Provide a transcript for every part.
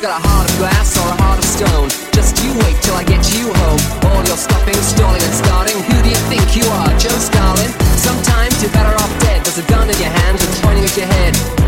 You got a heart of glass or a heart of stone. Just you wait till I get you home. All your stopping, stalling, and starting. Who do you think you are, Joe Stalin? Sometimes you're better off dead. There's a gun in your hand and pointing at your head.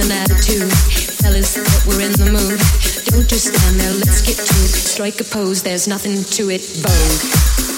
An attitude. Fellas were in the mood. Don't just stand there, let's get to it. Strike a pose, there's nothing to it. Vogue.